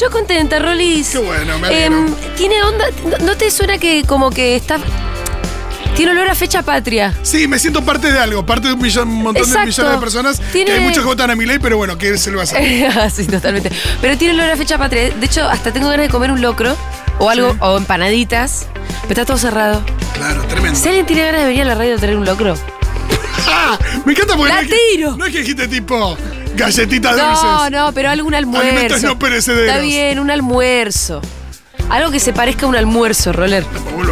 Yo contenta, Rolis. Qué bueno, me alegro. Em, Tiene onda. ¿no- ¿No te suena que como que está. Tiene olor a fecha patria? Sí, me siento parte de algo, parte de un, millón, un montón de millones de personas. Tiene- Que hay muchos que votan a mi ley, pero bueno, ¿qué se le va a hacer? sí, totalmente. Pero tiene olor a fecha patria. De hecho, hasta tengo ganas de comer un locro o algo, o empanaditas. Pero está todo cerrado. Claro, tremendo. Si alguien tiene ganas de venir a la radio a traer un locro. ¡Ah! Me encanta porque ¡La no, es que- tiro! no es que dijiste tipo galletitas No, dulces. no, pero algún Alimentos almuerzo. no perecederos. Está bien, un almuerzo. Algo que se parezca a un almuerzo, Roller.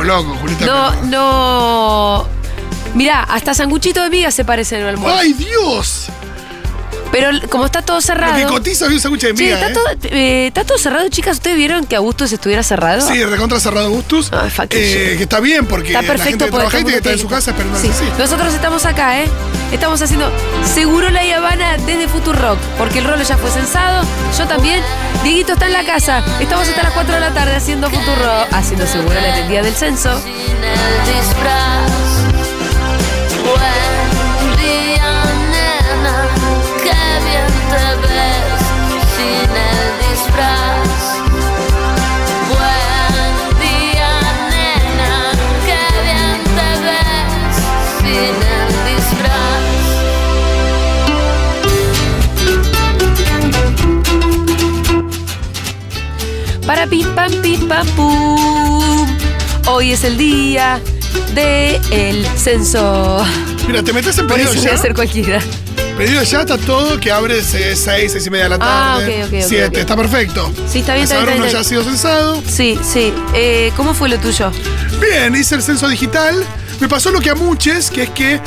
Loco, Julita. No, pero- no. Mirá, hasta sanguchito de miga se parece en un almuerzo. ¡Ay, Dios! Pero como está todo Lo que cerrado. cotiza hoy un sándwich de miga, está, ¿eh? todo, eh, está todo cerrado, chicas. ¿Ustedes vieron que Augustus estuviera cerrado? Sí, recontra cerrado Gustus. Ay, fuck eh, que está bien porque Está la perfecto gente que trabaja y estar en su casa esperando Sí. así. Nosotros estamos acá, ¿eh? Estamos haciendo Seguro la Habana desde Futurock, porque el rolo ya fue censado, yo también. Dieguito está en la casa. Estamos hasta las 4 de la tarde haciendo Futurock, haciendo Seguro la el día del censo. Para pim pam pim pam pum. Hoy es el día del censo. Mira, te metes en ya. hacer cualquiera. Pedido ya está todo, que abre 6, 6 y media de la Ah, tarde. ok, ok, ok, 7, ok. está perfecto. Sí, está bien, está bien, ahora uno está ya ha sido censado. Sí, sí. Eh, ¿Cómo fue lo tuyo? Bien, hice el censo digital. Me pasó lo que a muchos, que es que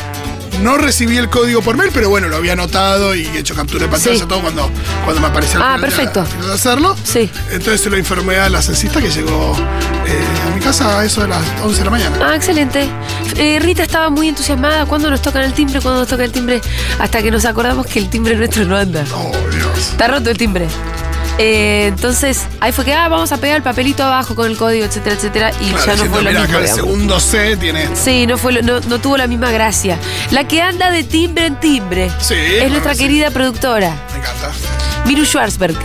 no recibí el código por mail, pero bueno, lo había anotado y he hecho captura de pantalla Sí. todo cuando, cuando me apareció el Ah, perfecto. de hacerlo. Sí. Entonces se lo informé a la censista que llegó eh, a mi casa a eso de las 11 de la mañana. Ah, excelente. Eh, Rita estaba muy entusiasmada. ¿Cuándo nos tocan el timbre? ¿Cuándo nos toca el timbre? Hasta que nos acordamos que el timbre nuestro no anda. Oh, Dios. Está roto el timbre. Eh, entonces, ahí fue que, ah, vamos a pegar el papelito abajo con el código, etcétera, etcétera. Y Claro, ya no fue lo mismo. acá el segundo C tiene. Sí, no, fue lo- no, no tuvo la misma gracia. La que anda de timbre en timbre Sí, es nuestra sí. querida productora, Me encanta. Miru Schwarzberg,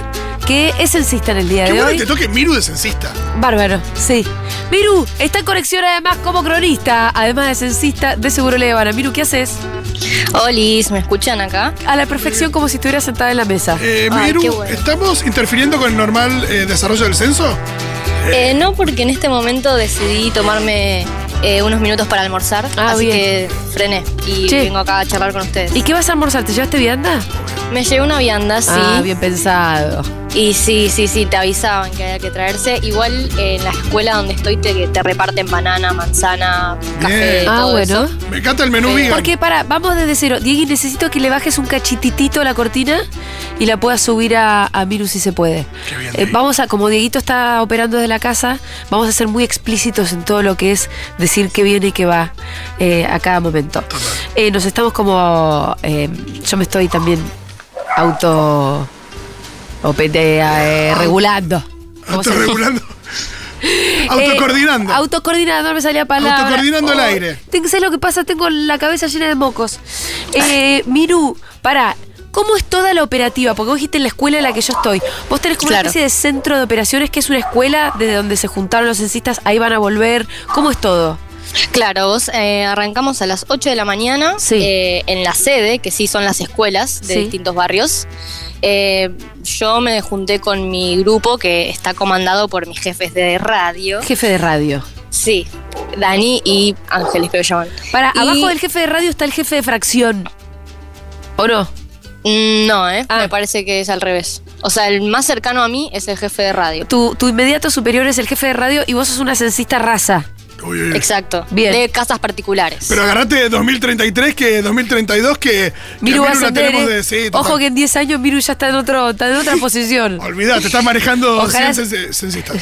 que es censista en el día Qué de bueno hoy. que te toque Miru de censista. Bárbaro, sí. Miru, está en conexión además como cronista, además de censista de Seguro Le Habana. Miru, ¿qué haces? Olis, ¿me escuchan acá? A la perfección como si estuviera sentada en la mesa. Eh, Ay, Miru, qué bueno. ¿estamos interfiriendo con el normal eh, desarrollo del censo? Eh, no, porque en este momento decidí tomarme eh, unos minutos para almorzar, Ah, así bien. que frené y Che. vengo acá a charlar con ustedes. ¿Y qué vas a almorzar? ¿Te llevaste vianda? Me llevé una vianda, sí, Ah, bien pensado. Y sí, sí, sí, te avisaban que había que traerse. Igual eh, en la escuela donde estoy te, te reparten banana, manzana, café, Bien. Ah, todo bueno. eso. Me encanta el menú Sí. vegan. Porque para, vamos desde cero. Diego, necesito que le bajes un cachititito a la cortina y la puedas subir a, a Miru si se puede. Qué bien, Eh, vamos a, como Dieguito está operando desde la casa, vamos a ser muy explícitos en todo lo que es decir qué viene y qué va eh, a cada momento. Eh, nos estamos como. eh, yo me estoy también auto. O pe- eh, regulando. Autorregulando. Eh, Autocoordinando. autocoordinando, no me salía palabra. Autocoordinando el aire. Tengo, ¿Sabes lo que pasa? Tengo la cabeza llena de mocos. Eh, Miru, para. ¿Cómo es toda la operativa? Porque vos dijiste en la escuela en la que yo estoy. Vos tenés como una especie de centro de operaciones que es una escuela desde donde se juntaron los censistas, ahí van a volver. ¿Cómo es todo? Claro, vos eh, arrancamos a las 8 de la mañana Sí. eh, en la sede, que sí son las escuelas de Sí. distintos barrios. Eh, yo me junté con mi grupo que está comandado por mis jefes de radio. Jefe de radio. Sí, Dani y Ángeles llaman. Para, Y- abajo del jefe de radio está el jefe de fracción. ¿O no? Mm, No, ¿eh? Ah. Me parece que es al revés. O sea, el más cercano a mí es el jefe de radio. Tu, tu inmediato superior es el jefe de radio y vos sos una censista raza. Uy, uy, uy. Exacto. Bien. De casas particulares. Pero agarrate 2033 que 2032 que, que Miru va a Miru la tenemos de sí, Ojo total. que en 10 años Miru ya está en, otro, está en otra posición. Olvidate, estás manejando Ojalá- 100 cens- censistas.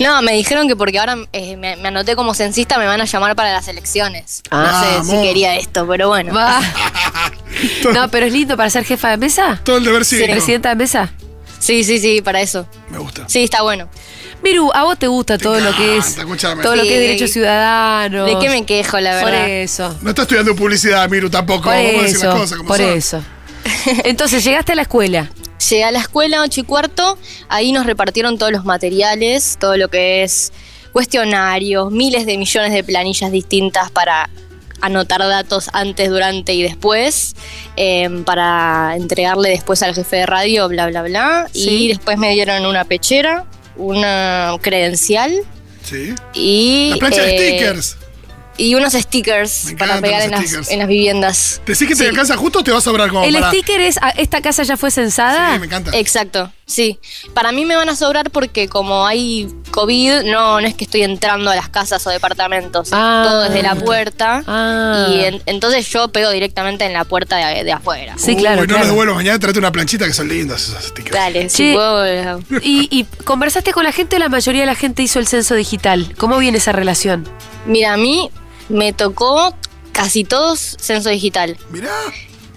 No, me dijeron que porque ahora eh, me, me anoté como censista me van a llamar para las elecciones. Ah, no sé si quería esto, pero bueno. Va. No, pero es lindo para ser jefa de mesa. Todo el deber sí. Presidenta de mesa. Sí, sí, sí, para eso. Me gusta. Sí, está bueno. Miru, a vos te gusta todo lo que es. escúchame. Todo lo que es Sí. derecho ciudadano. ¿De qué me quejo, la Por verdad? eso. No está estudiando publicidad, Miru, tampoco. Por Vamos a decir las eso. cosas como Por son. eso. Entonces, llegaste a la escuela. Llegué a la escuela, 8 y cuarto, ahí nos repartieron todos los materiales, todo lo que es cuestionarios, miles de millones de planillas distintas para anotar datos antes, durante y después, em, para entregarle después al jefe de radio, bla, bla, bla. Sí. Y después me dieron una pechera, una credencial Sí. y... La plancha de eh, stickers. Y unos stickers para pegar en las, en las viviendas. ¿Decís que te alcanza justo o te va a sobrar como El para...? sticker es, ah, ¿esta casa ya fue censada? Sí, me encanta. Exacto, sí. Para mí me van a sobrar porque como hay COVID, no, no es que estoy entrando a las casas o departamentos, Ah. todo desde la puerta. Ah. Y en- entonces yo pego directamente en la puerta de, de afuera. Sí, claro, no claro. los devuelvo mañana, tráete una planchita que son esos stickers. Dale, Che. si puedo. eh, ¿Y, y conversaste con la gente o la mayoría de la gente hizo el censo digital? ¿Cómo viene esa relación? Mira, a mí me tocó casi todos censo digital. Mirá.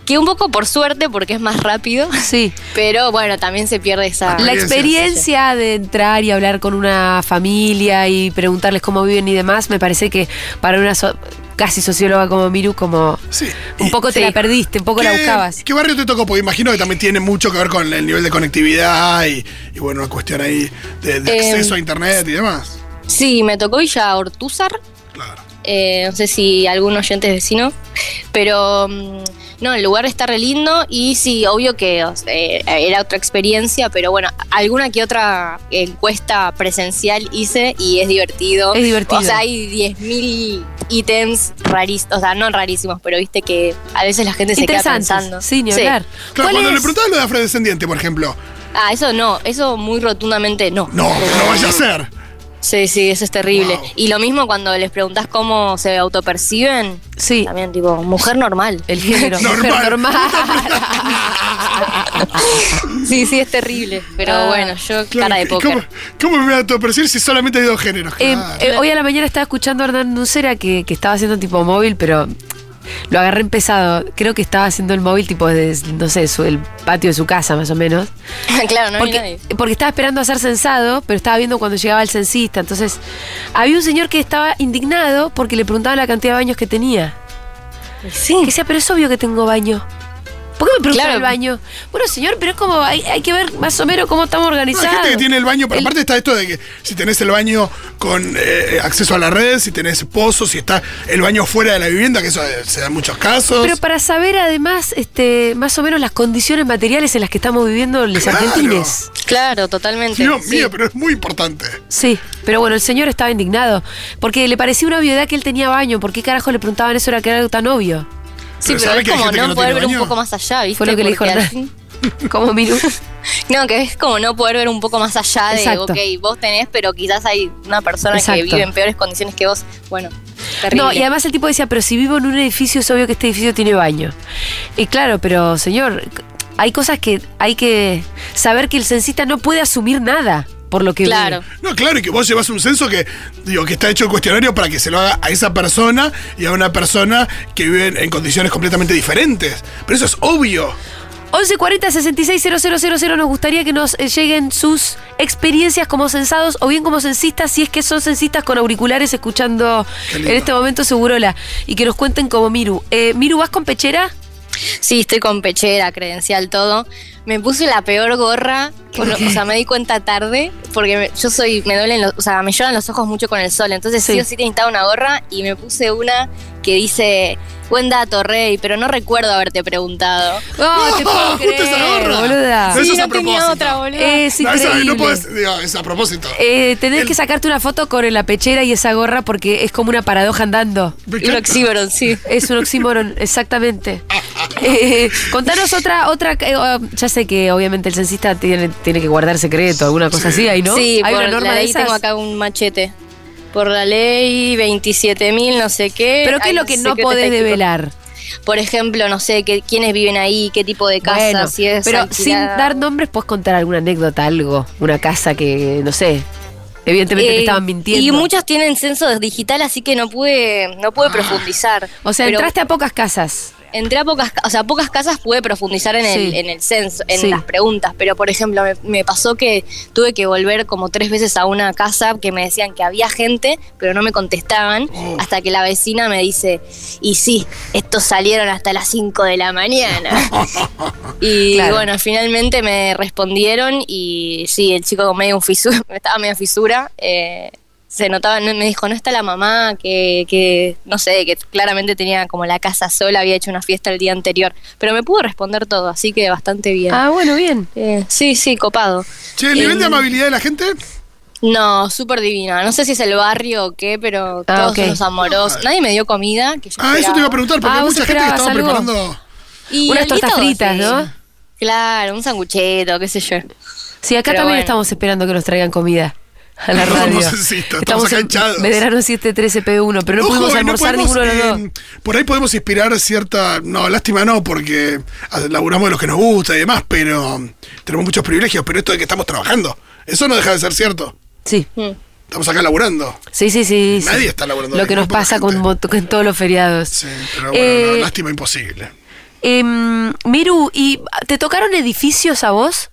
Que un poco por suerte porque es más rápido. Sí. Pero bueno, también se pierde esa. La Experiencia. de entrar y hablar con una familia y preguntarles cómo viven y demás, me parece que para una so- casi socióloga como Miru, como Sí. un Y- poco te sí. la perdiste, un poco la ¿Qué- buscabas. ¿Qué barrio te tocó? Porque imagino que también tiene mucho que ver con el nivel de conectividad y, y bueno, una cuestión ahí de, de Eh, acceso a internet y demás. Sí, me tocó Villa Ortúzar. Claro. Eh, no sé si algún oyente es vecino, pero mm, no, el lugar está re lindo y sí, obvio que o sea, eh, era otra experiencia, pero bueno, alguna que otra encuesta presencial hice y es divertido. Es divertido. O sea, hay 10.000 ítems rarísimos, o sea, no rarísimos, pero viste que a veces la gente se queda pensando. Sí, ni hablar. Claro, ¿Cuál cuando es? le preguntabas lo de afrodescendiente, por ejemplo, Ah, eso no, eso muy rotundamente no. no, no vaya a ser. Sí, sí, eso es terrible. Wow. Y lo mismo cuando les preguntás cómo se autoperciben, Sí, también tipo, mujer normal. el género. mujer Normal. normal. Sí, sí, es terrible. Pero Ah, bueno, yo Claro, cara de ¿y póker. ¿Cómo, ¿Cómo me voy a autopercibir si solamente hay dos géneros? Eh, eh, hoy a la mañana estaba escuchando a Hernán Nucera que, que estaba haciendo tipo móvil, pero lo agarré empezado. Creo que estaba haciendo el móvil tipo desde, no sé, su- el patio de su casa más o menos. claro, no hay Porque, nadie. porque estaba esperando a ser censado, pero estaba viendo cuando llegaba el censista. Entonces, había un señor que estaba indignado porque le preguntaban la cantidad de baños que tenía. Sí. Que decía, pero es obvio que tengo baño. ¿Por qué me preguntan Claro. el baño? Bueno, señor, pero es como, hay, hay que ver más o menos cómo estamos No, hay organizados. gente que tiene el baño, pero El- aparte está esto de que si tenés el baño con eh, acceso a la red, si tenés pozos, si está el baño fuera de la vivienda, que eso eh, se da en muchos casos. Pero para saber además, este, más o menos las condiciones materiales en las que estamos viviendo los Claro. argentines. Claro, totalmente. Dios sí. mío, pero es muy importante. Sí, pero bueno, el señor estaba indignado. Porque le parecía una obviedad que él tenía baño. ¿Por qué carajo le preguntaban eso? Era que era algo tan obvio. Sí, Pero pero ¿sabe es como no no poder ver un poco más allá, ¿viste? Fue lo que le dijo Como Miru. No, que es como no poder ver un poco más allá de, Exacto. ok, vos tenés, pero quizás hay una persona Exacto. que vive en peores condiciones que vos. Bueno, terrible. No, y además el tipo decía, pero si vivo en un edificio es obvio que este edificio tiene baño. Y claro, pero señor, hay cosas que hay que saber que el censista no puede asumir nada por lo que. Claro. No, claro, y que vos llevas un censo que, digo, que está hecho el cuestionario para que se lo haga a esa persona y a una persona que vive en, condiciones completamente diferentes. Pero eso es obvio. 1140 660000 nos gustaría que nos eh, lleguen sus experiencias como censados o bien como censistas, si es que son censistas con auriculares escuchando en este momento Segurola y que nos cuenten como Miru. Eh, Miru, ¿vas con pechera? Sí, estoy con pechera, credencial, todo. Me puse la peor gorra, o sea, me di cuenta tarde, porque me- yo soy, me duelen los, o sea, me lloran los ojos mucho con el sol, entonces sí, Sí. o sí necesitaba una gorra y me puse una que dice, buen dato, Rey, pero no recuerdo haberte preguntado. No, te puedo justo esa creer, gorra. boluda. Eso Sí, es a no tenía otra, boludo. Es No, no podés, digo, es a propósito. Eh, tenés El- que sacarte una foto con la pechera y esa gorra porque es como una paradoja andando. Un oxímoron, sí. Es un oxímoron, exactamente. Eh, contanos otra, otra, eh, oh, ya sé que obviamente el censista tiene, tiene que guardar secreto, alguna cosa así, ahí, ¿no? Sí, Hay por una norma la de ley esas. tengo acá un machete. Por la ley 27.000 no sé qué. Pero ¿qué hay es lo que no podés técnico. develar? Por ejemplo, no sé, qué, quiénes viven ahí, qué tipo de casa, Bueno, si es pero alquilada. sin dar nombres, puedes contar alguna anécdota, algo. Una casa que, no sé, evidentemente te Eh, estaban mintiendo. Y muchos tienen censo digital, así que no pude, no pude profundizar. o sea, Pero- entraste a pocas casas. Entré a pocas, ca- o sea, pocas casas pude profundizar en el, Sí. en el censo, en Sí. las preguntas, pero por ejemplo, me, me pasó que tuve que volver como tres veces a una casa que me decían que había gente, pero no me contestaban, Oh. hasta que la vecina me dice, y sí, estos salieron hasta las 5 de la mañana. y Claro. bueno, finalmente me respondieron y sí, el chico con medio un fisura, estaba medio fisura. eh, se notaba, no- me dijo, no está la mamá, que, que, no sé, que claramente tenía como la casa sola, había hecho una fiesta el día anterior. Pero me pudo responder todo, así que bastante bien. Ah, bueno, bien. Eh, sí, sí, copado. Che, ¿el nivel de Eh, amabilidad de la gente? No, súper divina. No sé si es el barrio o qué, pero Ah, todos ok. somos amorosos. Nadie me dio comida. Que yo Ah, eso te iba a preguntar, porque Ah, hay mucha gente que estaba algo. preparando. Y Unas tortas fritas, sí. ¿no? Claro, un sanguchito, qué sé yo. Sí, acá Pero también bueno. estamos esperando que nos traigan comida. A la No, radio. no sé si está- estamos acá hinchados. Veterano 713 P1, pero no Ojo, pudimos no almorzar podemos, ninguno de los eh, dos. Por ahí podemos inspirar cierta. No, lástima no, porque laburamos de los que nos gusta y demás, pero um, tenemos muchos privilegios. Pero esto de que estamos trabajando, eso no deja de ser cierto. Sí. Mm. Estamos acá laburando. Sí, sí, sí. sí. Nadie está laburando Lo que nos pasa con, con todos los feriados. Sí, pero bueno, no, Eh, lástima imposible. em, Miru, ¿y te tocaron edificios a vos?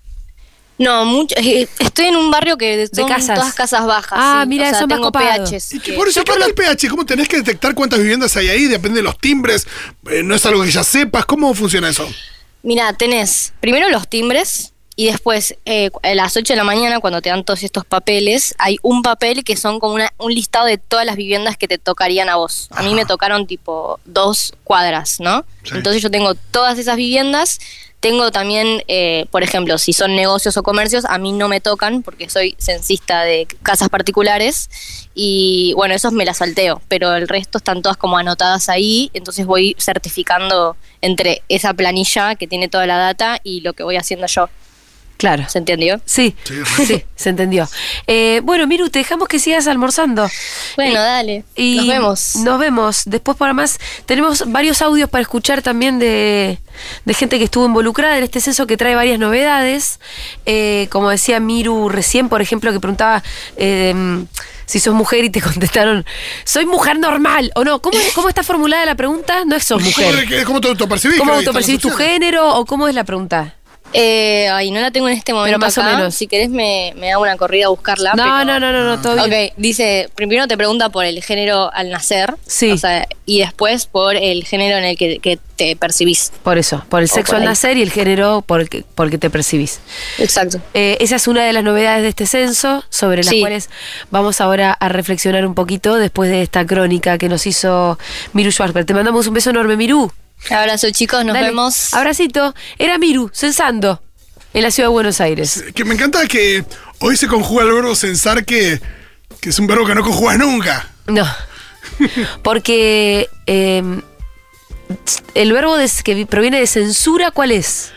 No, mucho, eh, estoy en un barrio que son casas. todas casas bajas. Ah, sí. mira, o sea, tengo. PHs. ¿Y qué, que- por eso yo qué anda el pH? ¿Cómo tenés que detectar cuántas viviendas hay ahí? Depende de los timbres. eh, no es algo que ya sepas. ¿Cómo funciona eso? Mira, tenés primero los timbres y después eh, a las 8 de la mañana cuando te dan todos estos papeles, hay un papel que son como una- un listado de todas las viviendas que te tocarían a vos. A mí me tocaron tipo dos cuadras, ¿no? Sí. Entonces yo tengo todas esas viviendas. Tengo también, eh, por ejemplo, si son negocios o comercios, a mí no me tocan porque soy censista de casas particulares y bueno, esos me las salteo, pero el resto están todas como anotadas ahí, entonces voy certificando entre esa planilla que tiene toda la data y lo que voy haciendo yo. Claro. ¿Se entendió? Sí, Sí, se entendió. Eh, bueno, Miru, te dejamos que sigas almorzando. Bueno, Y- dale. Y Nos vemos. Nos vemos. Después, para más, tenemos varios audios para escuchar también de, de gente que estuvo involucrada en este censo que trae varias novedades. Eh, como decía Miru recién, por ejemplo, que preguntaba eh, mm, si sos mujer y te contestaron, soy mujer normal o no. ¿Cómo, cómo está formulada la pregunta? No es sos ¿Cómo, mujer. ¿Cómo te autopercibís? ¿Cómo autopercibís tu género o cómo es la pregunta? Eh, ay, no la tengo en este momento más o acá. menos. Si querés me, me hago una corrida a buscarla. No, pero- no, no, no, no, todo bien. Ok, dice, primero te pregunta por el género al nacer. Sí. O sea, y después por el género en el que, que te percibís. Por eso, por el O sexo por al nacer y el género por el que, por el que te percibís. Exacto. Eh, esa es una de las novedades de este censo, sobre las Sí. cuales vamos ahora a reflexionar un poquito después de esta crónica que nos hizo Miru Schwarzberg. Te mandamos un beso enorme, Miru. Abrazo chicos, nos Dale. vemos. Abracito. Era Miru, censando, en la ciudad de Buenos Aires. Que me encanta que hoy se conjuga el verbo censar, que, que es un verbo que no conjugas nunca. No. Porque eh, el verbo que vi- proviene de censura, ¿cuál es?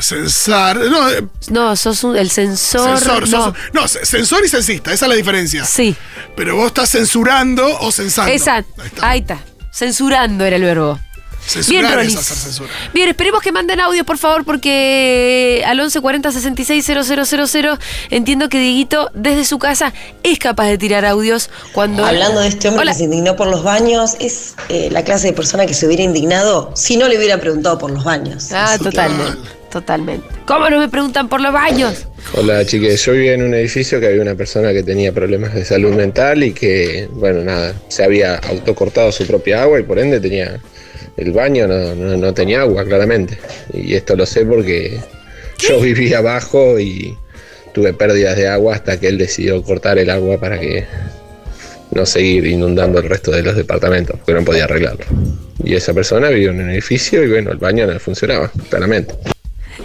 Censar. No, eh, No, sos un- el censor. censor. no. sos- no, censor y censista, esa es la diferencia. Sí, Pero vos estás censurando o censando. exacto. Ahí está. Ahí está. Censurando era el verbo. Censurar Bien, es Rolis. hacer censura. Bien, esperemos que manden audio, por favor, porque al 1140 66 000 entiendo que Dieguito desde su casa es capaz de tirar audios cuando... Hablando de este hombre Hola. que se indignó por los baños, es eh, la clase de persona que se hubiera indignado si no le hubiera preguntado por los baños. Ah, Total. totalmente, totalmente. ¿Cómo no me preguntan por los baños? Hola chiques, yo vivía en un edificio que había una persona que tenía problemas de salud mental y que, bueno, nada, se había autocortado su propia agua y por ende tenía el baño, no, no, no tenía agua, claramente. Y esto lo sé porque yo vivía abajo y tuve pérdidas de agua hasta que él decidió cortar el agua para que no seguir inundando el resto de los departamentos, porque no podía arreglarlo. Y esa persona vivió en un edificio y bueno, el baño no funcionaba, claramente.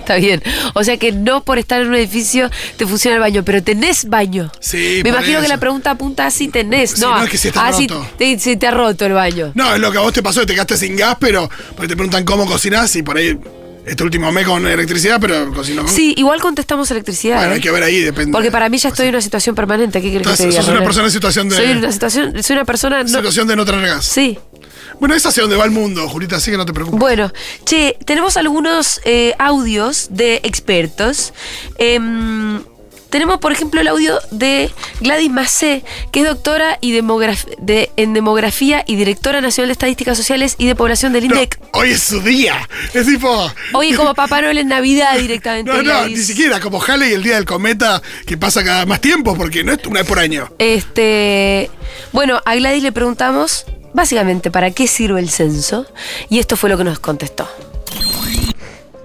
Está bien. O sea que no por estar en un edificio te funciona el baño, pero tenés baño. Sí, Me imagino que la pregunta apunta a si tenés. Sí, no, no es que si está ah, si roto. te, si te ha roto el baño. No, es lo que a vos te pasó, que te quedaste sin gas, pero porque te preguntan cómo cocinás y por ahí este último mes con electricidad, pero cocinó con. Sí, igual contestamos electricidad. Bueno, ¿eh? hay que ver ahí, depende. Porque para mí ya estoy en una situación permanente. ¿Qué querés que te diga? sos una persona en situación de- Soy una situación, soy una persona. no- Situación de no tener gas. sí. Bueno, es hacia donde va el mundo, Julita, así que no te preocupes. Bueno, che, tenemos algunos eh, audios de expertos. Em, tenemos, por ejemplo, el audio de Gladys Macé, que es doctora y demograf- de, en demografía y directora nacional de estadísticas sociales y de población del No, INDEC. hoy es su día. Es tipo. Oye, como Papá Noel en Navidad directamente. No, no, Gladys. ni siquiera como Halley el día del cometa que pasa cada más tiempo, porque no es una vez por año. Este, bueno, a Gladys le preguntamos básicamente para qué sirve el censo y esto fue lo que nos contestó.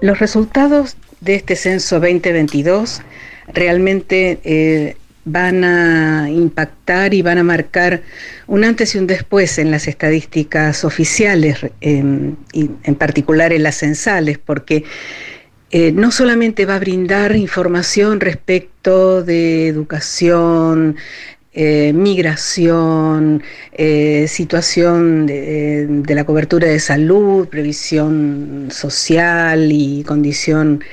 Los resultados de este censo 2022 realmente eh, van a impactar y van a marcar un antes y un después en las estadísticas oficiales, en, y en particular en las censales, porque eh, no solamente va a brindar información respecto de educación, eh, migración, situación de, de la cobertura de salud, previsión social y condición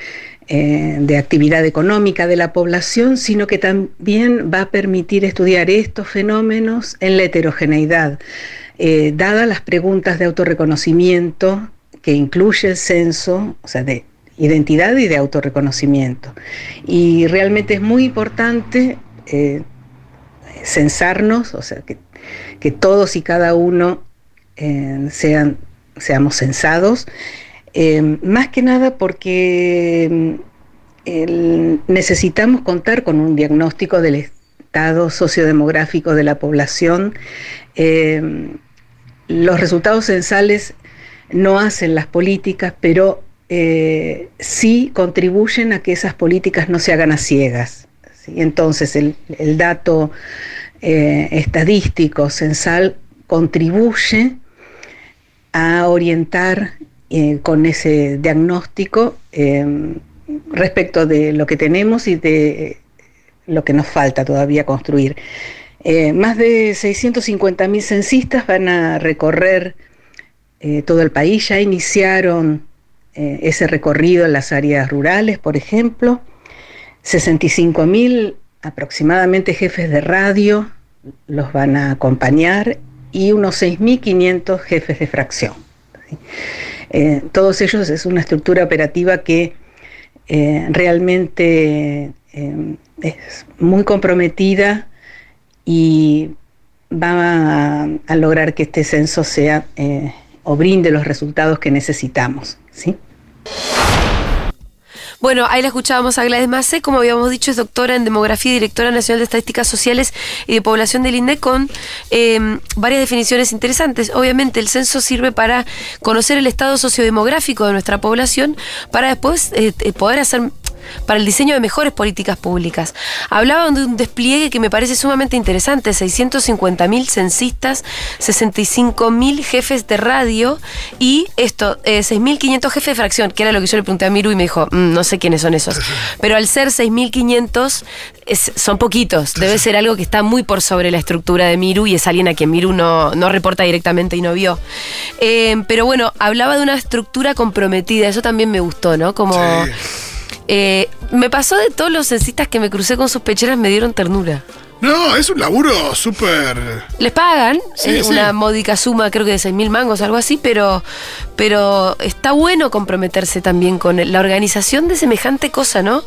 eh, de actividad económica de la población, sino que también va a permitir estudiar estos fenómenos en la heterogeneidad, eh, dadas las preguntas de autorreconocimiento que incluye el censo, o sea, de identidad y de autorreconocimiento. Y realmente es muy importante eh, censarnos, o sea, que, que todos y cada uno eh, sean, seamos censados, eh, más que nada porque el- necesitamos contar con un diagnóstico del estado sociodemográfico de la población. Eh, los resultados censales no hacen las políticas, pero eh, sí contribuyen a que esas políticas no se hagan a ciegas. Entonces, el, el dato eh, estadístico censal contribuye a orientar eh, con ese diagnóstico eh, respecto de lo que tenemos y de lo que nos falta todavía construir. Eh, más de 650.000 censistas van a recorrer todo el país, ya iniciaron ese recorrido en las áreas rurales, por ejemplo. 65.000 aproximadamente jefes de radio los van a acompañar y unos 6.500 jefes de fracción. Eh, todos ellos es una estructura operativa que eh, realmente eh, es muy comprometida y va a, a lograr que este censo sea o brinde los resultados que necesitamos. ¿sí? Bueno, ahí la escuchábamos a Gladys Macé, como habíamos dicho, es doctora en Demografía y Directora Nacional de Estadísticas Sociales y de Población del INDEC con eh, varias definiciones interesantes. Obviamente el censo sirve para conocer el estado sociodemográfico de nuestra población para después eh, eh, poder hacer para el diseño de mejores políticas públicas. Hablaban de un despliegue que me parece sumamente interesante, 650.000 censistas, 65.000 jefes de radio y esto, eh, 6.500 jefes de fracción, que era lo que yo le pregunté a Miru y me dijo, "Mm, no sé quiénes son esos. Pero al ser 6.500 es- son poquitos, debe ser algo que está muy por sobre la estructura de Miru y es alguien a quien Miru no, no reporta directamente y no vio. Eh, pero bueno, hablaba de una estructura comprometida, eso también me gustó, ¿no? Como... Sí. Eh, me pasó de todos los censistas que me crucé con sus pecheras, me dieron ternura. No, es un laburo súper. Les pagan Sí, eh, sí. una módica suma, creo que de 6 mil mangos, algo así, pero, pero está bueno comprometerse también con la organización de semejante cosa, ¿no?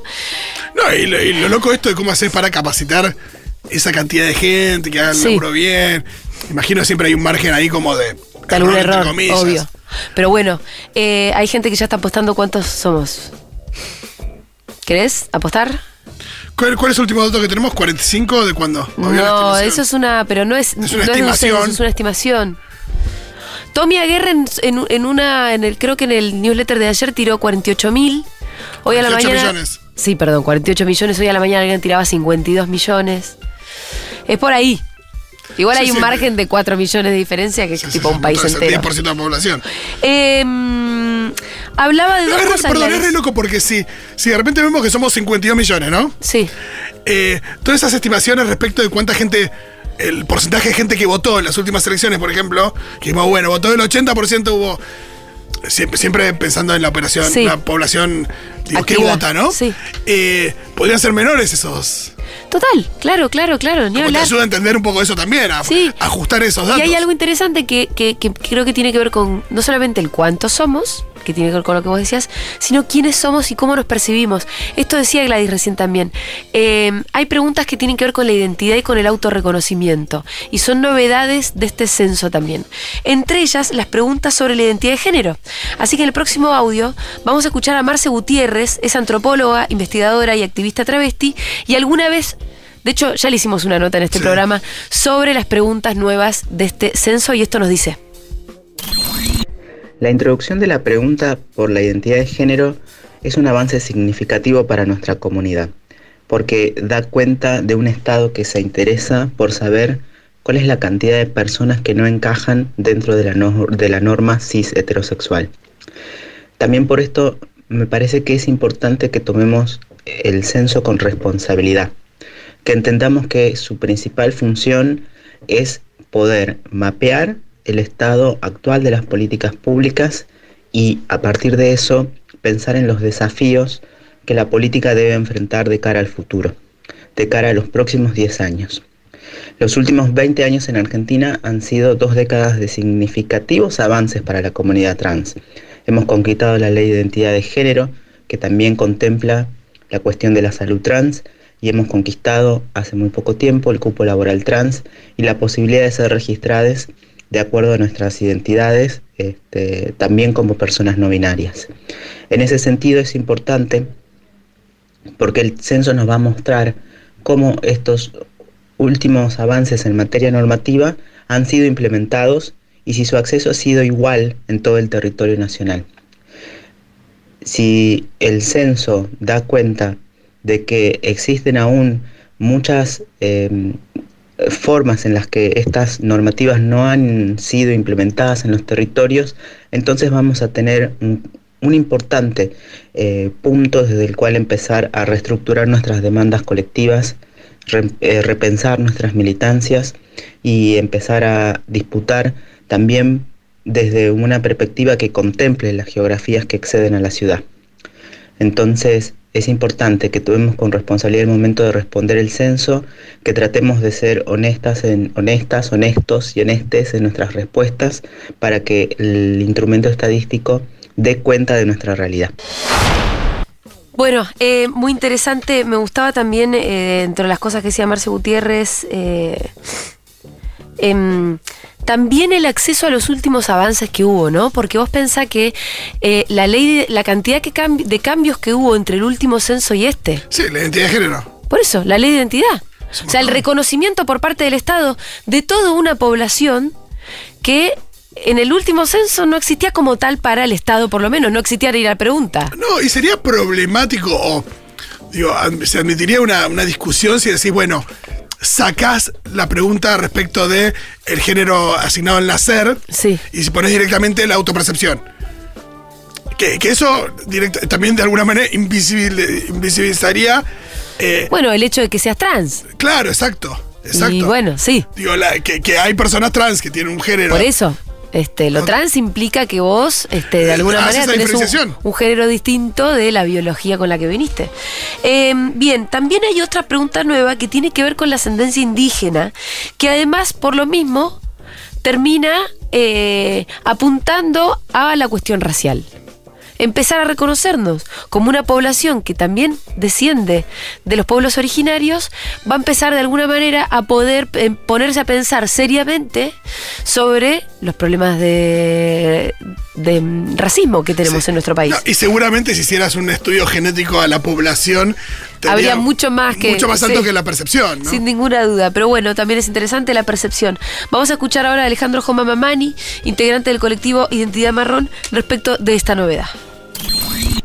No, y lo, y lo loco esto de cómo haces para capacitar esa cantidad de gente, que haga el Sí. laburo bien. Imagino siempre hay un margen ahí como de. Error, comillas. obvio. Pero bueno, eh, hay gente que ya está apostando cuántos somos. ¿Querés apostar? ¿Cuál, cuál es el último dato que tenemos? ¿45 de cuándo? ¿O había una No, eso es una, pero no es, una no de un estimación. es una estimación. Tommy Aguirre en, en- en una, en el, creo que en el newsletter de ayer tiró 48 mil. Hoy a la 48 mañana. millones. Sí, perdón, 48 millones. Hoy a la mañana alguien tiraba 52 millones. Es por ahí. Igual Sí, hay un sí. margen de 4 millones de diferencia, que es tipo un país es el entero. 10% de la población. Eh, hablaba de dos es cosas. perdón, es re loco porque si, si de repente vemos que somos 52 millones, ¿no? Sí, Eh, todas esas estimaciones respecto de cuánta gente, el porcentaje de gente que votó en las últimas elecciones, por ejemplo, que dijimos, bueno, votó el 80%, hubo. Siempre, siempre pensando en la operación, Sí. la población digo, que vota, ¿no? sí. Eh, podrían ser menores esos. total, claro, claro, claro. Ni Como te ayuda a entender un poco eso también, a, Sí. a ajustar esos Y datos. hay algo interesante que, que- que creo que tiene que ver con no solamente el cuánto somos, que tiene que ver con lo que vos decías, sino quiénes somos y cómo nos percibimos. Esto decía Gladys recién también. Eh, hay preguntas que tienen que ver con la identidad y con el autorreconocimiento, y son novedades de este censo también. Entre ellas, las preguntas sobre la identidad de género. Así que en el próximo audio vamos a escuchar a Marce Gutiérrez, es antropóloga, investigadora y activista travesti, y alguna vez de hecho, ya le hicimos una nota en este Sí. programa sobre las preguntas nuevas de este censo y esto nos dice. La introducción de la pregunta por la identidad de género es un avance significativo para nuestra comunidad, porque da cuenta de un Estado que se interesa por saber cuál es la cantidad de personas que no encajan dentro de la, norma cis heterosexual. También por esto me parece que es importante que tomemos el censo con responsabilidad, que entendamos que su principal función es poder mapear el estado actual de las políticas públicas y a partir de eso pensar en los desafíos que la política debe enfrentar de cara al futuro, de cara a los próximos 10 años. Los últimos 20 años en Argentina han sido dos décadas de significativos avances para la comunidad trans. Hemos conquistado la ley de identidad de género, que también contempla la cuestión de la salud trans, y hemos conquistado hace muy poco tiempo el cupo laboral trans y la posibilidad de ser registradas de acuerdo a nuestras identidades, este, también como personas no binarias. En ese sentido es importante porque el censo nos va a mostrar cómo estos últimos avances en materia normativa han sido implementados y si su acceso ha sido igual en todo el territorio nacional. Si el censo da cuenta de que existen aún muchas eh, formas en las que estas normativas no han sido implementadas en los territorios, entonces vamos a tener un, importante eh, punto desde el cual empezar a reestructurar nuestras demandas colectivas, eh, repensar nuestras militancias y empezar a disputar también desde una perspectiva que contemple las geografías que exceden a la ciudad. Entonces es importante que tomemos con responsabilidad el momento de responder el censo, que tratemos de ser honestas, honestas, honestos y honestes en nuestras respuestas para que el instrumento estadístico dé cuenta de nuestra realidad. Bueno, eh, muy interesante. Me gustaba también, eh, entre las cosas que decía Marce Gutiérrez, eh, em, también el acceso a los últimos avances que hubo, ¿no? Porque vos pensás que eh, la ley, de- la cantidad que cambi- de cambios que hubo entre el último censo y este, Sí, la identidad de género. por eso, la ley de identidad. O sea, el reconocimiento por parte del Estado de toda una población que en el último censo no existía como tal para el Estado, por lo menos, no existía a la pregunta. No, y sería problemático, o digo, se admitiría una, una discusión si decís, bueno, sacás la pregunta respecto de el género asignado al nacer Sí. y si pones directamente la autopercepción. Que, que eso direct- también de alguna manera invisibil- invisibilizaría. eh, Bueno, el hecho de que seas trans. claro, exacto. Exacto. Y bueno, sí. Digo, la- que, que hay personas trans que tienen un género. Por eso, este, lo trans implica que vos, este, de alguna Haces manera, tenés un, género distinto de la biología con la que viniste. Eh, bien, también hay otra pregunta nueva que tiene que ver con la ascendencia indígena, que además, por lo mismo, termina eh, apuntando a la cuestión racial. Empezar a reconocernos como una población que también desciende de los pueblos originarios, va a empezar de alguna manera a poder eh, ponerse a pensar seriamente sobre los problemas de, de, racismo que tenemos Sí. en nuestro país. No, y seguramente si hicieras un estudio genético a la población, Habría mucho más que- Mucho más alto sí. que la percepción, ¿no? Sin ninguna duda, pero bueno, también es interesante la percepción. Vamos a escuchar ahora a Alejandro Joma Mamani, integrante del colectivo Identidad Marrón, respecto de esta novedad.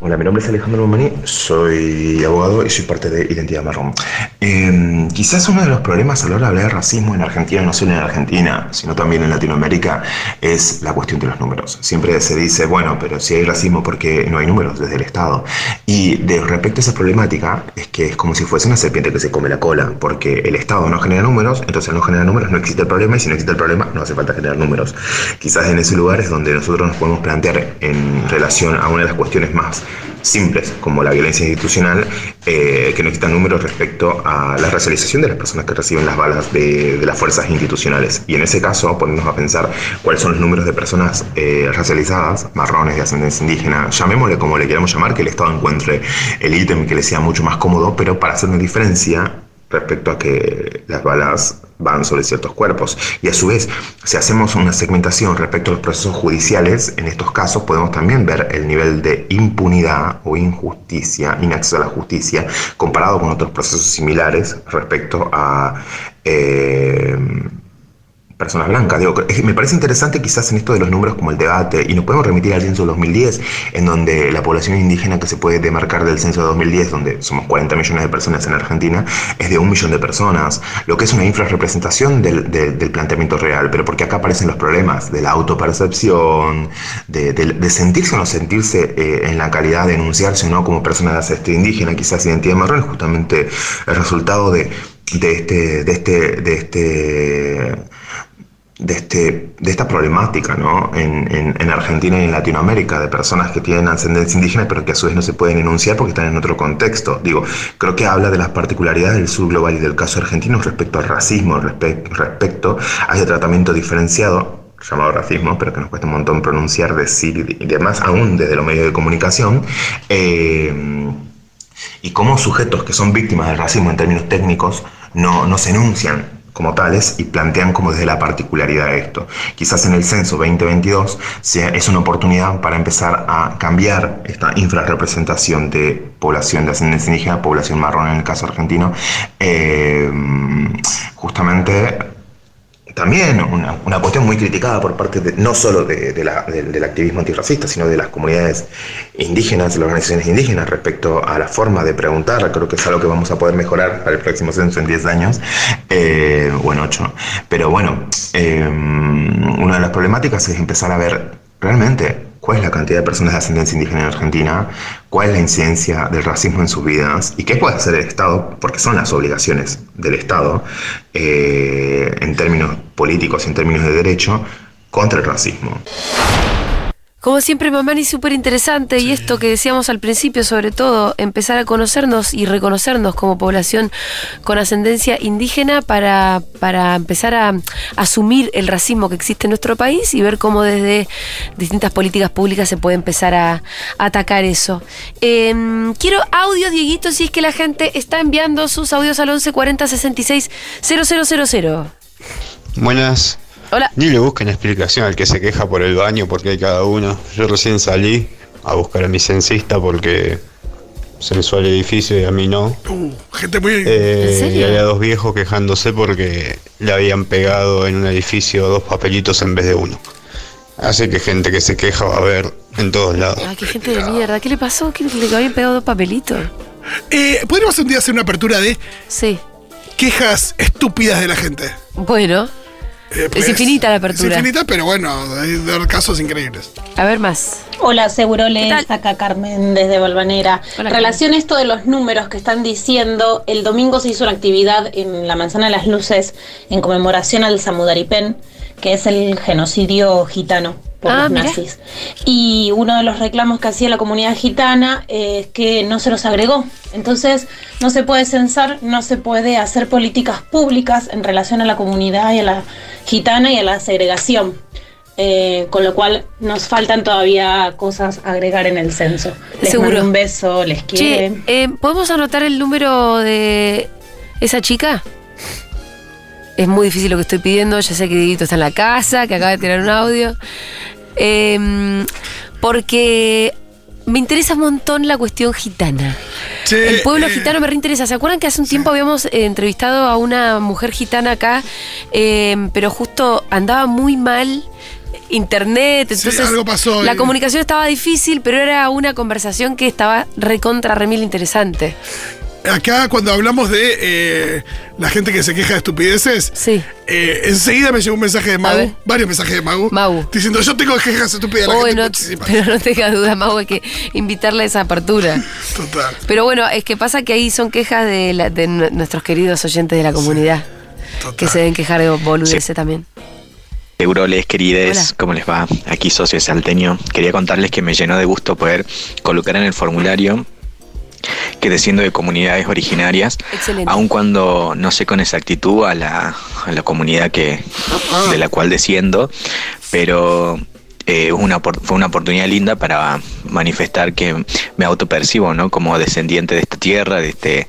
Hola, mi nombre es Alejandro Momani, soy abogado y soy parte de Identidad Marrón. Eh, quizás uno de los problemas a la hora de hablar de racismo en Argentina, no solo en Argentina, sino también en Latinoamérica, es la cuestión de los números. Siempre se dice, bueno, pero si hay racismo, porque no hay números desde el Estado? Y de respecto a esa problemática, es que es como si fuese una serpiente que se come la cola, porque el Estado no genera números, entonces no generar números no existe el problema, y si no existe el problema, no hace falta generar números. Quizás en ese lugar es donde nosotros nos podemos plantear en relación a una de las cuestiones más simples, como la violencia institucional, eh, que no existan números respecto a la racialización de las personas que reciben las balas de, de las fuerzas institucionales. Y en ese caso, ponernos a pensar cuáles son los números de personas eh, racializadas, marrones, de ascendencia indígena, llamémosle como le queramos llamar, que el Estado encuentre el ítem que le sea mucho más cómodo, pero para hacer una diferencia respecto a que las balas van sobre ciertos cuerpos. Y a su vez, si hacemos una segmentación respecto a los procesos judiciales, en estos casos podemos también ver el nivel de impunidad o injusticia, inacceso a la justicia, comparado con otros procesos similares respecto a... eh, personas blancas. Digo, me parece interesante quizás en esto de los números como el debate, y nos podemos remitir al censo de 2010, en donde la población indígena que se puede demarcar del censo de 2010, donde somos 40 millones de personas en Argentina, es de un millón de personas, lo que es una infrarrepresentación del, del- del planteamiento real, pero porque acá aparecen los problemas de la autopercepción, de, sentirse o no sentirse eh, en la calidad de enunciarse o no como personas este, indígenas, quizás identidad marrón, es justamente el resultado de este, de este, de este de, este, de esta problemática ¿no? en, en- en Argentina y en Latinoamérica, de personas que tienen ascendencia indígena, pero que a su vez no se pueden enunciar porque están en otro contexto. Digo, creo que habla de las particularidades del sur global y del caso argentino respecto al racismo, respe- respecto a ese tratamiento diferenciado llamado racismo, pero que nos cuesta un montón pronunciar, decir y demás, aún desde los medios de comunicación, eh, y cómo sujetos que son víctimas del racismo en términos técnicos no, no se enuncian como tales y plantean como desde la particularidad de esto. Quizás en el censo 2022 sea, es una oportunidad para empezar a cambiar esta infrarrepresentación de población de ascendencia indígena, población marrón en el caso argentino, eh, justamente también una, cuestión muy criticada por parte de, no solo de- del activismo antirracista, sino de las comunidades indígenas, de las organizaciones indígenas respecto a la forma de preguntar. Creo que es algo que vamos a poder mejorar para el próximo censo en 10 años, eh, o en 8. Pero bueno, eh, una de las problemáticas es empezar a ver realmente cuál es la cantidad de personas de ascendencia indígena en Argentina, cuál es la incidencia del racismo en sus vidas y qué puede hacer el Estado, porque son las obligaciones del Estado eh, en términos políticos y en términos de derecho contra el racismo. Como siempre, Mamani, súper interesante. Y esto que decíamos al principio, sobre todo, empezar a conocernos y reconocernos como población con ascendencia indígena para, para empezar a asumir el racismo que existe en nuestro país y ver cómo desde distintas políticas públicas se puede empezar a, a atacar eso. Eh, quiero audios, Dieguito, si es que la gente está enviando sus audios al 11 40 66 000. Buenas. Hola. Ni le busquen explicación al que se queja por el baño porque hay cada uno. Yo recién salí a buscar a mi censista porque sensual edificio y a mí no. Uh, gente muy. Eh, ¿En serio? y había dos viejos quejándose porque le habían pegado en un edificio dos papelitos en vez de uno. Así que gente que se queja va a haber en todos lados. Ay, qué gente de mierda. ¿Qué le pasó? ¿Qué le habían pegado dos papelitos? Eh, ¿Podríamos un día hacer una apertura de Sí. quejas estúpidas de la gente? Bueno, Eh, Es infinita la apertura. Es infinita, pero bueno, hay casos increíbles. a ver más. Hola, Seguroles, acá Carmen desde Balvanera. Hola, En relación a esto de los números que están diciendo, el domingo se hizo una actividad en la Manzana de las Luces en conmemoración al Samudaripen, que es el genocidio gitano por Ah, los mirá. nazis. Y uno de los reclamos que hacía la comunidad gitana es que no se los agregó. Entonces, no se puede censar, no se puede hacer políticas públicas en relación a la comunidad y a la gitana y a la segregación. Eh, con lo cual nos faltan todavía cosas a agregar en el censo. Les Seguro. mando un beso, les quiero. Eh, ¿podemos anotar el número de esa chica? Es muy difícil lo que estoy pidiendo. Ya sé que Dieguito está en la casa, que acaba de tirar un audio. Eh, porque me interesa un montón la cuestión gitana. El pueblo eh, gitano me reinteresa. ¿Se acuerdan que hace un tiempo habíamos eh, entrevistado a una mujer gitana acá, eh, pero justo andaba muy mal internet, Sí, entonces algo pasó la comunicación estaba difícil, pero era una conversación que estaba recontra remil interesante. Acá cuando hablamos de eh, la gente que se queja de estupideces, Sí. eh, enseguida me llegó un mensaje de Magu, varios mensajes de Magu, Magu. diciendo yo tengo quejas estúpidas, Oh, no- pero no tenga duda, Mau, hay que invitarle a esa apertura. Total. Pero bueno, es que pasa que ahí son quejas de, la- de nu- nuestros queridos oyentes de la comunidad, Total. que se deben quejar de boludeces también. Euroles, querides, ¿cómo les va? Aquí Socio Salteño. Quería contarles que me llenó de gusto poder colocar en el formulario que desciendo de comunidades originarias, Excelente. aun cuando no sé con exactitud a la, a la comunidad que, de la cual desciendo, pero eh, una, fue una oportunidad linda para manifestar que me autopercibo ¿no? como descendiente de esta tierra, de este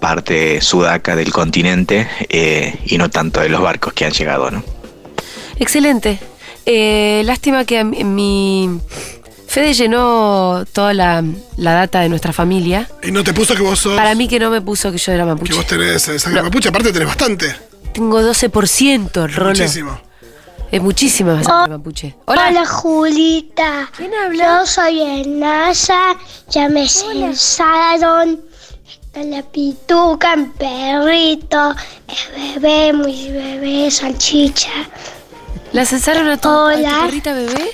parte sudaca del continente eh, y no tanto de los barcos que han llegado. ¿no? Excelente. Eh, lástima que mi Fede llenó toda la, la data de nuestra familia. Y no te puso que vos sos. Para mí que no me puso que yo era mapuche. Que vos tenés sangre mapuche, aparte tenés bastante. Tengo 12%, Rolo. Muchísimo. Es muchísima más sangre mapuche. Hola. Julita. ¿Quién habla? Yo soy el NASA. Ya me censaron. Está la pituca, el perrito, el bebé, muy bebé, salchicha. ¿La censaron a tu, a tu Hola. perrita bebé?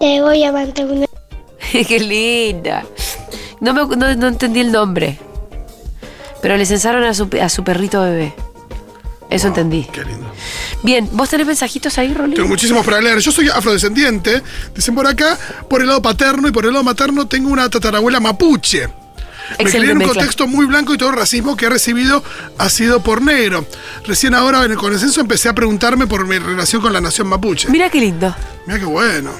Te voy a mantener. Qué linda. No, me, no, no entendí el nombre. Pero le censaron a su, a su perrito bebé. Eso entendí. Qué lindo. Bien, ¿vos tenés mensajitos ahí, Rolly? Tengo muchísimos para leer. Yo soy afrodescendiente, dicen por acá, por el lado paterno y por el lado materno tengo una tatarabuela mapuche. Me crié en un contexto muy blanco y todo el racismo que he recibido ha sido por negro. Recién ahora en el consenso empecé a preguntarme por mi relación con la nación mapuche. Mira qué lindo. Mira qué bueno.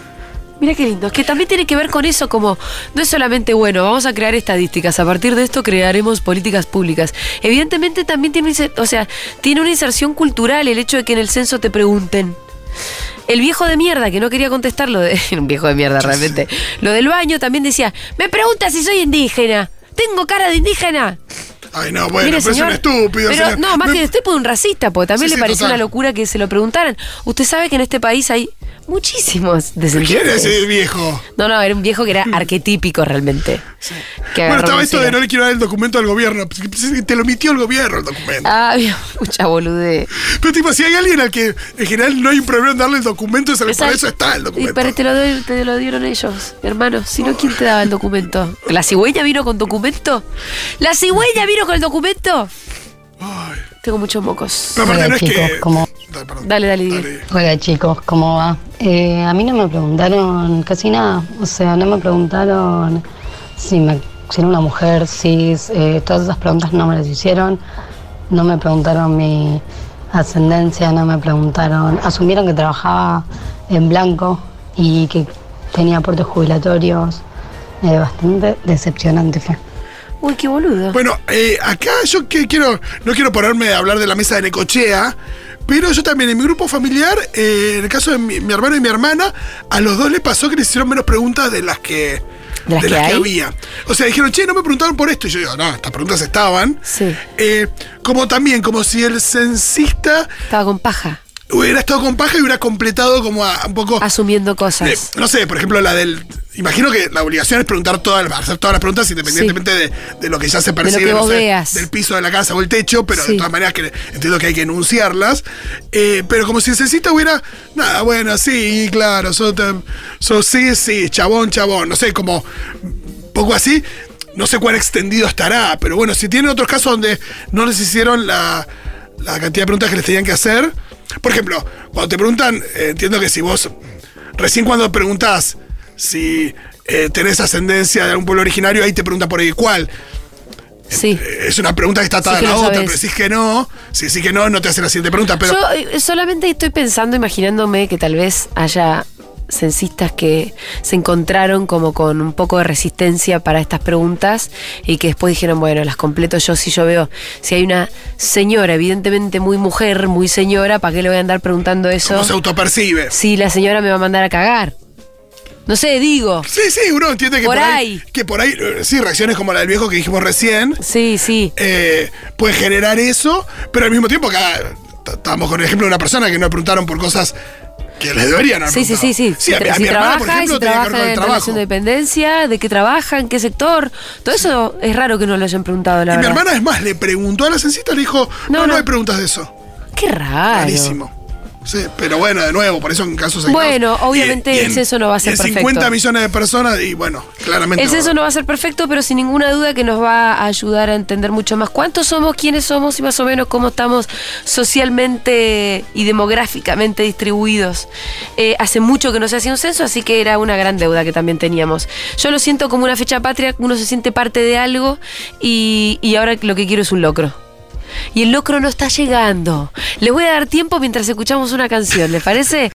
Mira qué lindo. Es que también tiene que ver con eso, como no es solamente bueno, vamos a crear estadísticas. A partir de esto crearemos políticas públicas. Evidentemente también tiene, o sea, tiene una inserción cultural el hecho de que en el censo te pregunten. El viejo de mierda que no quería contestar lo de. Un viejo de mierda realmente. Lo del baño también decía: Me pregunta si soy indígena. ¿Tengo cara de indígena? Ay, no, bueno, Mire, pero es un estúpido. Pero señor. no, más Me- que usted por un racista, porque también Sí, le sí, pareció total. una locura que se lo preguntaran. Usted sabe que en este país hay muchísimos ¿Quién descendientes. es ese viejo? No, no, era un viejo que era arquetípico realmente. Bueno, estaba esto de no le quiero dar el documento al gobierno. Pues, Te lo emitió el gobierno el documento. Ah, había mucha boludez. Pero tipo, si hay alguien al que en general no hay un problema en darle el documento, es el- por Exacto. eso está el Y documento. pero te lo, doy- te lo dieron ellos, hermano. Si no, ¿quién te daba el documento? ¿La cigüeña vino con documento? ¿La cigüeña vino con el documento? Tengo muchos mocos. Hola, no es chicos, que. ¿cómo? Dale, dale, Diego. Hola chicos, ¿cómo va? Eh, a mí no me preguntaron casi nada, o sea, no me preguntaron si, me, si era una mujer, cis, eh, todas esas preguntas no me las hicieron, no me preguntaron mi ascendencia, no me preguntaron, asumieron que trabajaba en blanco y que tenía aportes jubilatorios, eh, bastante decepcionante fue. Uy, qué boludo. Bueno, eh, acá yo que quiero, no quiero ponerme a hablar de la mesa de Necochea, pero yo también en mi grupo familiar, eh, en el caso de mi, mi hermano y mi hermana, a los dos les pasó que les hicieron menos preguntas de las que, ¿De las que hay? había. O sea, dijeron, che, no me preguntaron por esto. Y yo digo, no, estas preguntas estaban. Sí. Eh, como también, como si el censista Estaba con paja. Hubiera estado con paja y hubiera completado como a- un poco... Asumiendo Eh, cosas. no sé, por ejemplo, la del. Imagino que la obligación es preguntar todas, las- hacer todas las preguntas independientemente de, de lo que ya se percibe que no vos sé, veas. del piso de la casa o el techo, pero Sí. de todas maneras que entiendo que hay que enunciarlas. Eh, pero como si necesita hubiera. Nada, bueno, sí, claro, sos, sí, sí, chabón, chabón. No sé, como. poco así. No sé cuán extendido estará, pero bueno, si tienen otros casos donde no les hicieron la, la cantidad de preguntas que les tenían que hacer. Por ejemplo, cuando te preguntan, eh, entiendo que si vos, recién cuando preguntás si eh, tenés ascendencia de algún pueblo originario, ahí te pregunta por ahí cuál. Sí. Eh, Es una pregunta que está atada Sí a la otra, pero es que no, si decís que no, no te hacen la siguiente pregunta. Pero Yo eh, solamente estoy pensando, imaginándome que tal vez haya censistas que se encontraron como con un poco de resistencia para estas preguntas y que después dijeron, bueno, las completo yo si yo veo, si hay una señora, evidentemente muy mujer, muy señora, ¿para qué le voy a andar preguntando eso? ¿cómo se autopercibe? Si la señora me va a mandar a cagar. No sé, digo. Sí, sí, uno entiende que Por por, ahí, ahí. que por ahí, eh, sí, reacciones como la del viejo que dijimos recién. Sí, sí. eh, pueden generar eso, pero al mismo tiempo acá estábamos con el ejemplo de una persona que no le preguntaron por cosas que les deberían haber Sí, sí, sí, sí. Sí, a, si, mi- a si mi hermana, por trabaja, ejemplo, si tenía que ver trabaja con el en trabajo. relación de dependencia, de qué trabaja, en qué sector. Todo eso es raro que no lo hayan preguntado, la Y mi hermana, es más, le preguntó a la censista, le dijo, no, no, hay preguntas de eso. Qué raro. Rarísimo. Sí, pero bueno, de nuevo, por eso en casos aislados. Bueno, obviamente Y- y el censo no va a ser y en perfecto. 50 millones de personas y bueno, claramente. El censo no va a ser perfecto, pero sin ninguna duda que nos va a ayudar a entender mucho más cuántos somos, quiénes somos y más o menos cómo estamos socialmente y demográficamente distribuidos. Eh, hace mucho que no se hacía un censo, así que era una gran deuda que también teníamos. Yo lo siento como una fecha patria, uno se siente parte de algo y, y ahora lo que quiero es un locro. Y el locro no está llegando. Les voy a dar tiempo mientras escuchamos una canción, ¿les parece?